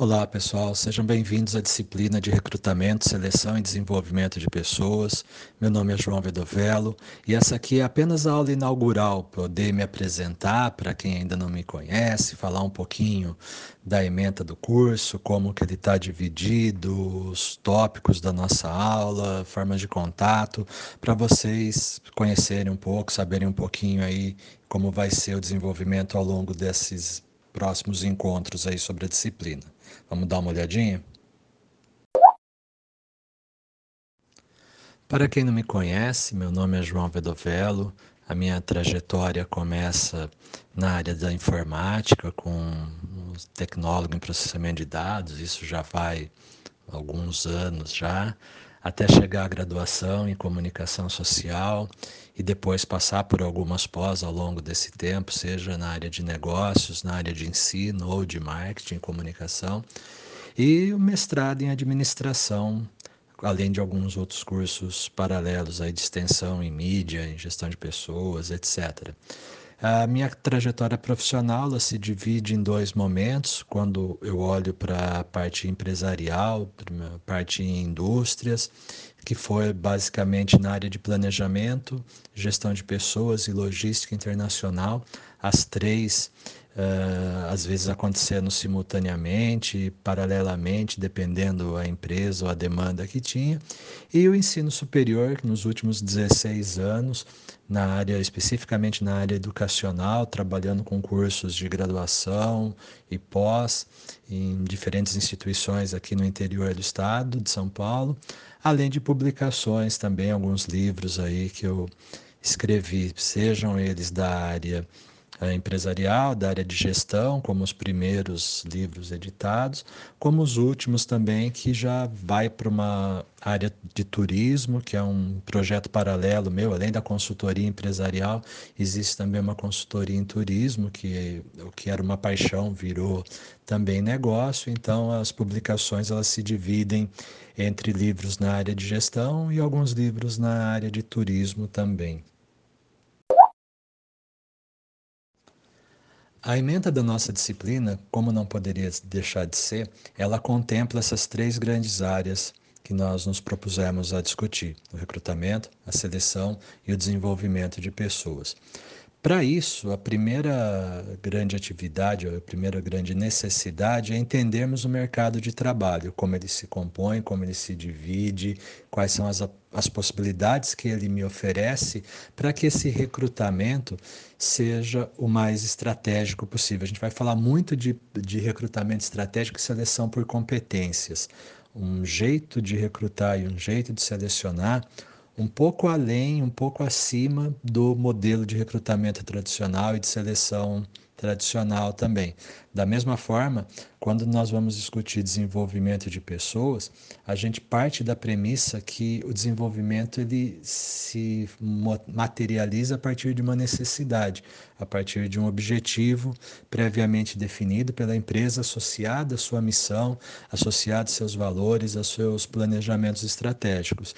Olá, pessoal, sejam bem-vindos à disciplina de recrutamento, seleção e desenvolvimento de pessoas. Meu nome é João Vedovelo e essa aqui é apenas a aula inaugural, poder me apresentar para quem ainda não me conhece, falar um pouquinho da ementa do curso, como que ele está dividido, os tópicos da nossa aula, formas de contato, para vocês conhecerem um pouco, saberem um pouquinho aí como vai ser o desenvolvimento ao longo desses próximos encontros aí sobre a disciplina. Vamos dar uma olhadinha? Para quem não me conhece, meu nome é João Vedovelo. A minha trajetória começa na área da informática, com tecnólogo em processamento de dados, isso já vai alguns anos já, até chegar à graduação em comunicação social e depois passar por algumas pós ao longo desse tempo, seja na área de negócios, na área de ensino ou de marketing comunicação, e o mestrado em administração, além de alguns outros cursos paralelos aí de extensão em mídia, em gestão de pessoas, etc. A minha trajetória profissional se divide em dois momentos, quando eu olho para a parte empresarial, para a parte em indústrias, que foi basicamente na área de planejamento, gestão de pessoas e logística internacional, as três uh, às vezes acontecendo simultaneamente, paralelamente, dependendo a empresa ou a demanda que tinha, e o ensino superior, nos últimos 16 anos, na área, especificamente na área educacional, trabalhando com cursos de graduação e pós em diferentes instituições aqui no interior do estado de São Paulo, além de publicações também, alguns livros aí que eu escrevi, sejam eles da área empresarial, da área de gestão, como os primeiros livros editados, como os últimos também, que já vai para uma área de turismo, que é um projeto paralelo meu, além da consultoria empresarial, existe também uma consultoria em turismo, que o que era uma paixão virou também negócio, então as publicações elas se dividem entre livros na área de gestão e alguns livros na área de turismo também. A emenda da nossa disciplina, como não poderia deixar de ser, ela contempla essas três grandes áreas que nós nos propusemos a discutir: o recrutamento, a seleção e o desenvolvimento de pessoas. Para isso, a primeira grande atividade, a primeira grande necessidade é entendermos o mercado de trabalho, como ele se compõe, como ele se divide, quais são as, as possibilidades que ele me oferece para que esse recrutamento seja o mais estratégico possível. A gente vai falar muito de, de recrutamento estratégico e seleção por competências. Um jeito de recrutar e um jeito de selecionar um pouco além, um pouco acima do modelo de recrutamento tradicional e de seleção tradicional também. Da mesma forma, quando nós vamos discutir desenvolvimento de pessoas, a gente parte da premissa que o desenvolvimento ele se materializa a partir de uma necessidade, a partir de um objetivo previamente definido pela empresa associado à sua missão, associado aos seus valores, aos seus planejamentos estratégicos.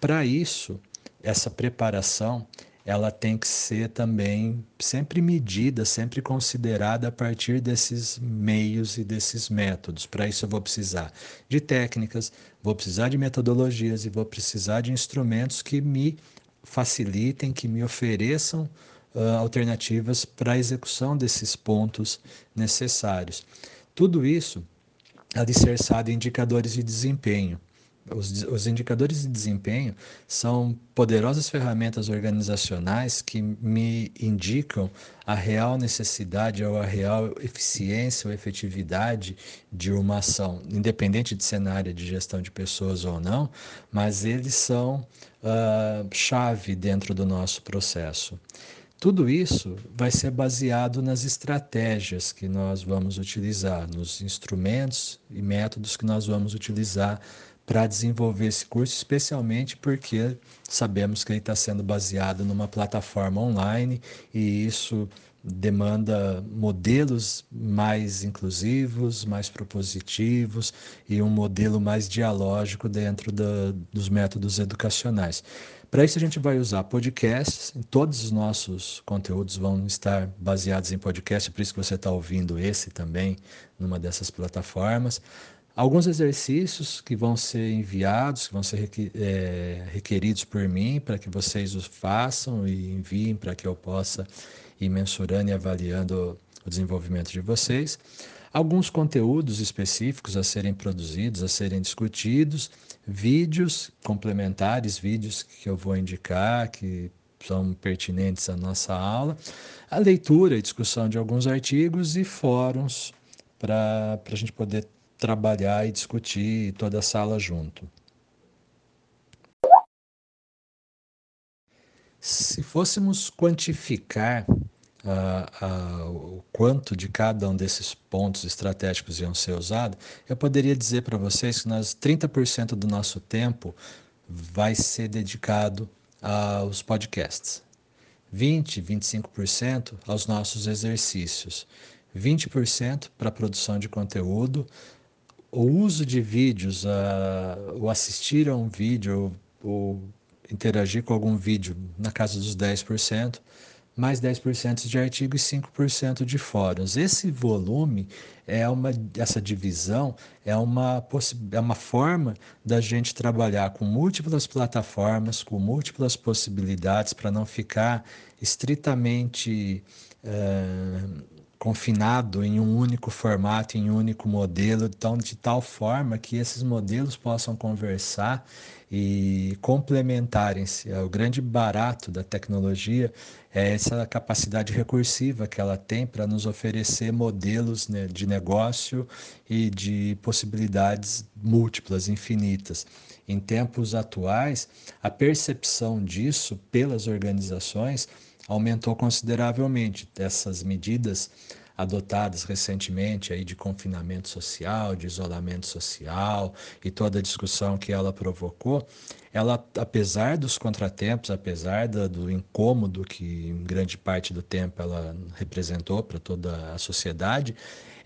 Para isso, essa preparação ela tem que ser também sempre medida, sempre considerada a partir desses meios e desses métodos. Para isso eu vou precisar de técnicas, vou precisar de metodologias e vou precisar de instrumentos que me facilitem, que me ofereçam uh, alternativas para a execução desses pontos necessários. Tudo isso alicerçado em indicadores de desempenho. Os, os, indicadores de desempenho são poderosas ferramentas organizacionais que me indicam a real necessidade ou a real eficiência ou efetividade de uma ação, independente de cenário de gestão de pessoas ou não, mas eles são uh, chave dentro do nosso processo. Tudo isso vai ser baseado nas estratégias que nós vamos utilizar, nos instrumentos e métodos que nós vamos utilizar para desenvolver esse curso, especialmente porque sabemos que ele está sendo baseado numa plataforma online e isso demanda modelos mais inclusivos, mais propositivos e um modelo mais dialógico dentro da, dos métodos educacionais. Para isso, a gente vai usar podcasts, todos os nossos conteúdos vão estar baseados em podcast, por isso que você está ouvindo esse também numa dessas plataformas. Alguns exercícios que vão ser enviados, que vão ser é, requeridos por mim, para que vocês os façam e enviem para que eu possa ir mensurando e avaliando o desenvolvimento de vocês. Alguns conteúdos específicos a serem produzidos, a serem discutidos, vídeos complementares, vídeos que eu vou indicar, que são pertinentes à nossa aula, a leitura e discussão de alguns artigos e fóruns para a gente poder trabalhar e discutir toda a sala junto. Se fôssemos quantificar uh, uh, o quanto de cada um desses pontos estratégicos iam ser usados, eu poderia dizer para vocês que nós 30% do nosso tempo vai ser dedicado aos podcasts. 20, 25% aos nossos exercícios, 20% para produção de conteúdo, o uso de vídeos, uh, o assistir a um vídeo, ou interagir com algum vídeo na casa dos 10%, mais 10% de artigos e 5% de fóruns. Esse volume é uma essa divisão é uma é uma forma da gente trabalhar com múltiplas plataformas, com múltiplas possibilidades para não ficar estritamente é, confinado em um único formato, em um único modelo, então de tal forma que esses modelos possam conversar e complementarem-se. É o grande barato da tecnologia é essa capacidade recursiva que ela tem para nos oferecer modelos né, de negócio e de possibilidades múltiplas, infinitas. Em tempos atuais, a percepção disso pelas organizações aumentou consideravelmente. Essas medidas adotadas recentemente aí de confinamento social, de isolamento social e toda a discussão que ela provocou, ela, apesar dos contratempos, apesar do, do incômodo que em grande parte do tempo ela representou para toda a sociedade,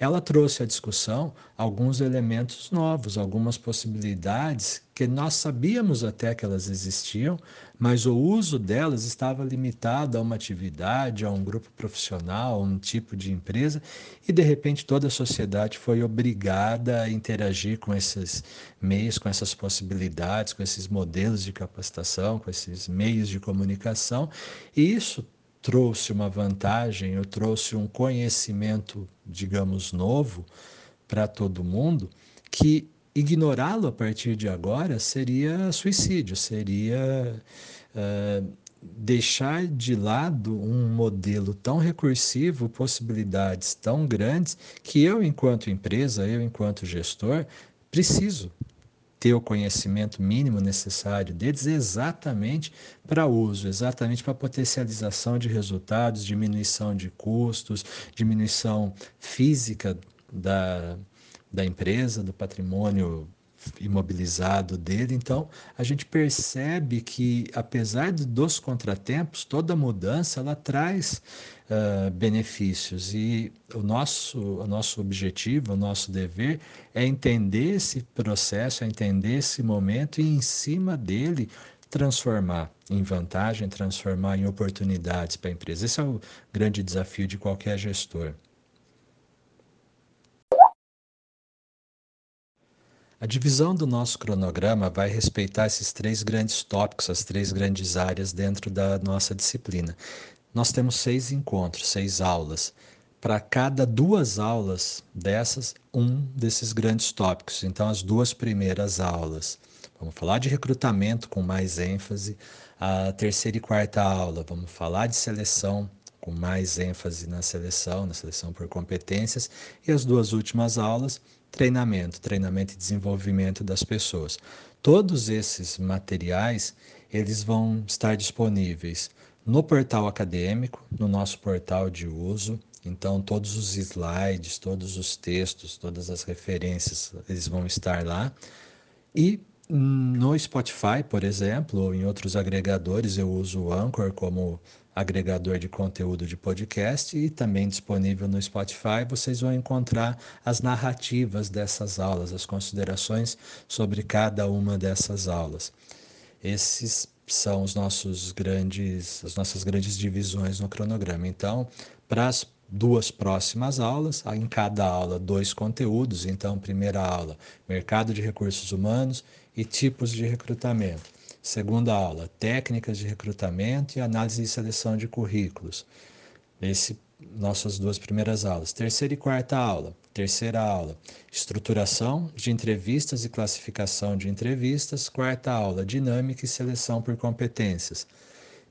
ela trouxe à discussão alguns elementos novos, algumas possibilidades que nós sabíamos até que elas existiam, mas o uso delas estava limitado a uma atividade, a um grupo profissional, a um tipo de empresa, e de repente toda a sociedade foi obrigada a interagir com esses meios, com essas possibilidades, com esses modelos de capacitação, com esses meios de comunicação, e isso trouxe uma vantagem, eu trouxe um conhecimento, digamos, novo para todo mundo, que ignorá-lo a partir de agora seria suicídio, seria uh, deixar de lado um modelo tão recursivo, possibilidades tão grandes, que eu, enquanto empresa, eu, enquanto gestor, preciso ter o conhecimento mínimo necessário deles exatamente para uso, exatamente para potencialização de resultados, diminuição de custos, diminuição física da, da empresa, do patrimônio imobilizado dele. Então, a gente percebe que, apesar dos contratempos, toda mudança ela traz uh, benefícios e o nosso, o nosso objetivo, o nosso dever é entender esse processo, é entender esse momento e, em cima dele, transformar em vantagem, transformar em oportunidades para a empresa. Esse é o grande desafio de qualquer gestor. A divisão do nosso cronograma vai respeitar esses três grandes tópicos, as três grandes áreas dentro da nossa disciplina. Nós temos seis encontros, seis aulas. Para cada duas aulas dessas, um desses grandes tópicos. Então, as duas primeiras aulas. Vamos falar de recrutamento com mais ênfase. A terceira e quarta aula, vamos falar de seleção com mais ênfase na seleção, na seleção por competências. E as duas últimas aulas, treinamento, treinamento e desenvolvimento das pessoas. Todos esses materiais, eles vão estar disponíveis no portal acadêmico, no nosso portal de uso. Então, todos os slides, todos os textos, todas as referências, eles vão estar lá. E no Spotify, por exemplo, ou em outros agregadores, eu uso o Anchor como agregador de conteúdo de podcast e também disponível no Spotify, vocês vão encontrar as narrativas dessas aulas, as considerações sobre cada uma dessas aulas. Esses são os nossos grandes, as nossas grandes divisões no cronograma. Então, para as duas próximas aulas, em cada aula dois conteúdos. Então, primeira aula, mercado de recursos humanos e tipos de recrutamento. Segunda aula, técnicas de recrutamento e análise e seleção de currículos. Esse nossas duas primeiras aulas. Terceira e quarta aula. Terceira aula, estruturação de entrevistas e classificação de entrevistas. Quarta aula, dinâmica e seleção por competências.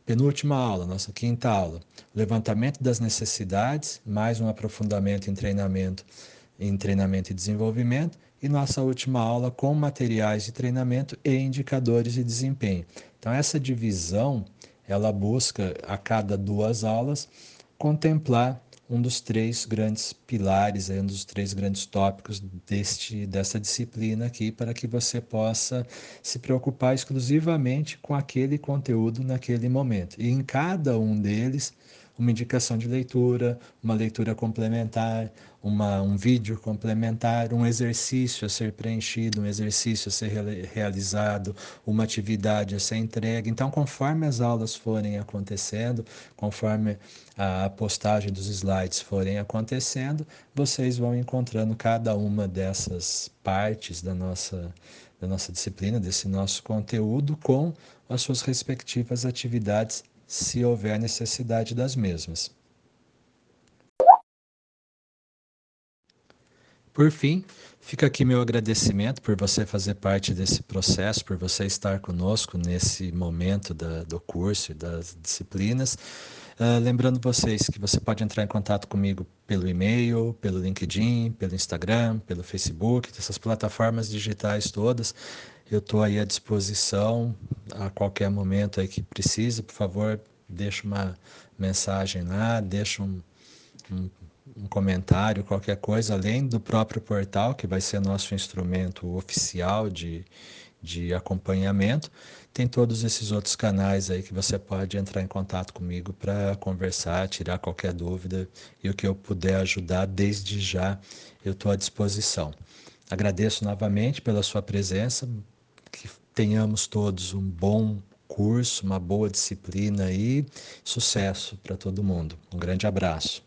Penúltima aula, nossa quinta aula, levantamento das necessidades, mais um aprofundamento em treinamento, em treinamento e desenvolvimento e nossa última aula com materiais de treinamento e indicadores de desempenho. Então essa divisão, ela busca a cada duas aulas contemplar um dos três grandes pilares, um dos três grandes tópicos deste, dessa disciplina aqui, para que você possa se preocupar exclusivamente com aquele conteúdo naquele momento. E em cada um deles, uma indicação de leitura, uma leitura complementar, uma, um vídeo complementar, um exercício a ser preenchido, um exercício a ser realizado, uma atividade a ser entregue. Então, conforme as aulas forem acontecendo, conforme a postagem dos slides forem acontecendo, vocês vão encontrando cada uma dessas partes da nossa da nossa disciplina, desse nosso conteúdo, com as suas respectivas atividades se houver necessidade das mesmas. Por fim, fica aqui meu agradecimento por você fazer parte desse processo, por você estar conosco nesse momento da, do curso e das disciplinas. Uh, lembrando vocês que você pode entrar em contato comigo pelo e-mail, pelo LinkedIn, pelo Instagram, pelo Facebook, essas plataformas digitais todas. Eu estou aí à disposição a qualquer momento aí que precise, por favor, deixa uma mensagem lá, deixa um, um, um, comentário, qualquer coisa, além do próprio portal, que vai ser nosso instrumento oficial de, de acompanhamento. Tem todos esses outros canais aí que você pode entrar em contato comigo para conversar, tirar qualquer dúvida e o que eu puder ajudar, desde já eu estou à disposição. Agradeço novamente pela sua presença, que tenhamos todos um bom curso, uma boa disciplina e sucesso para todo mundo. Um grande abraço.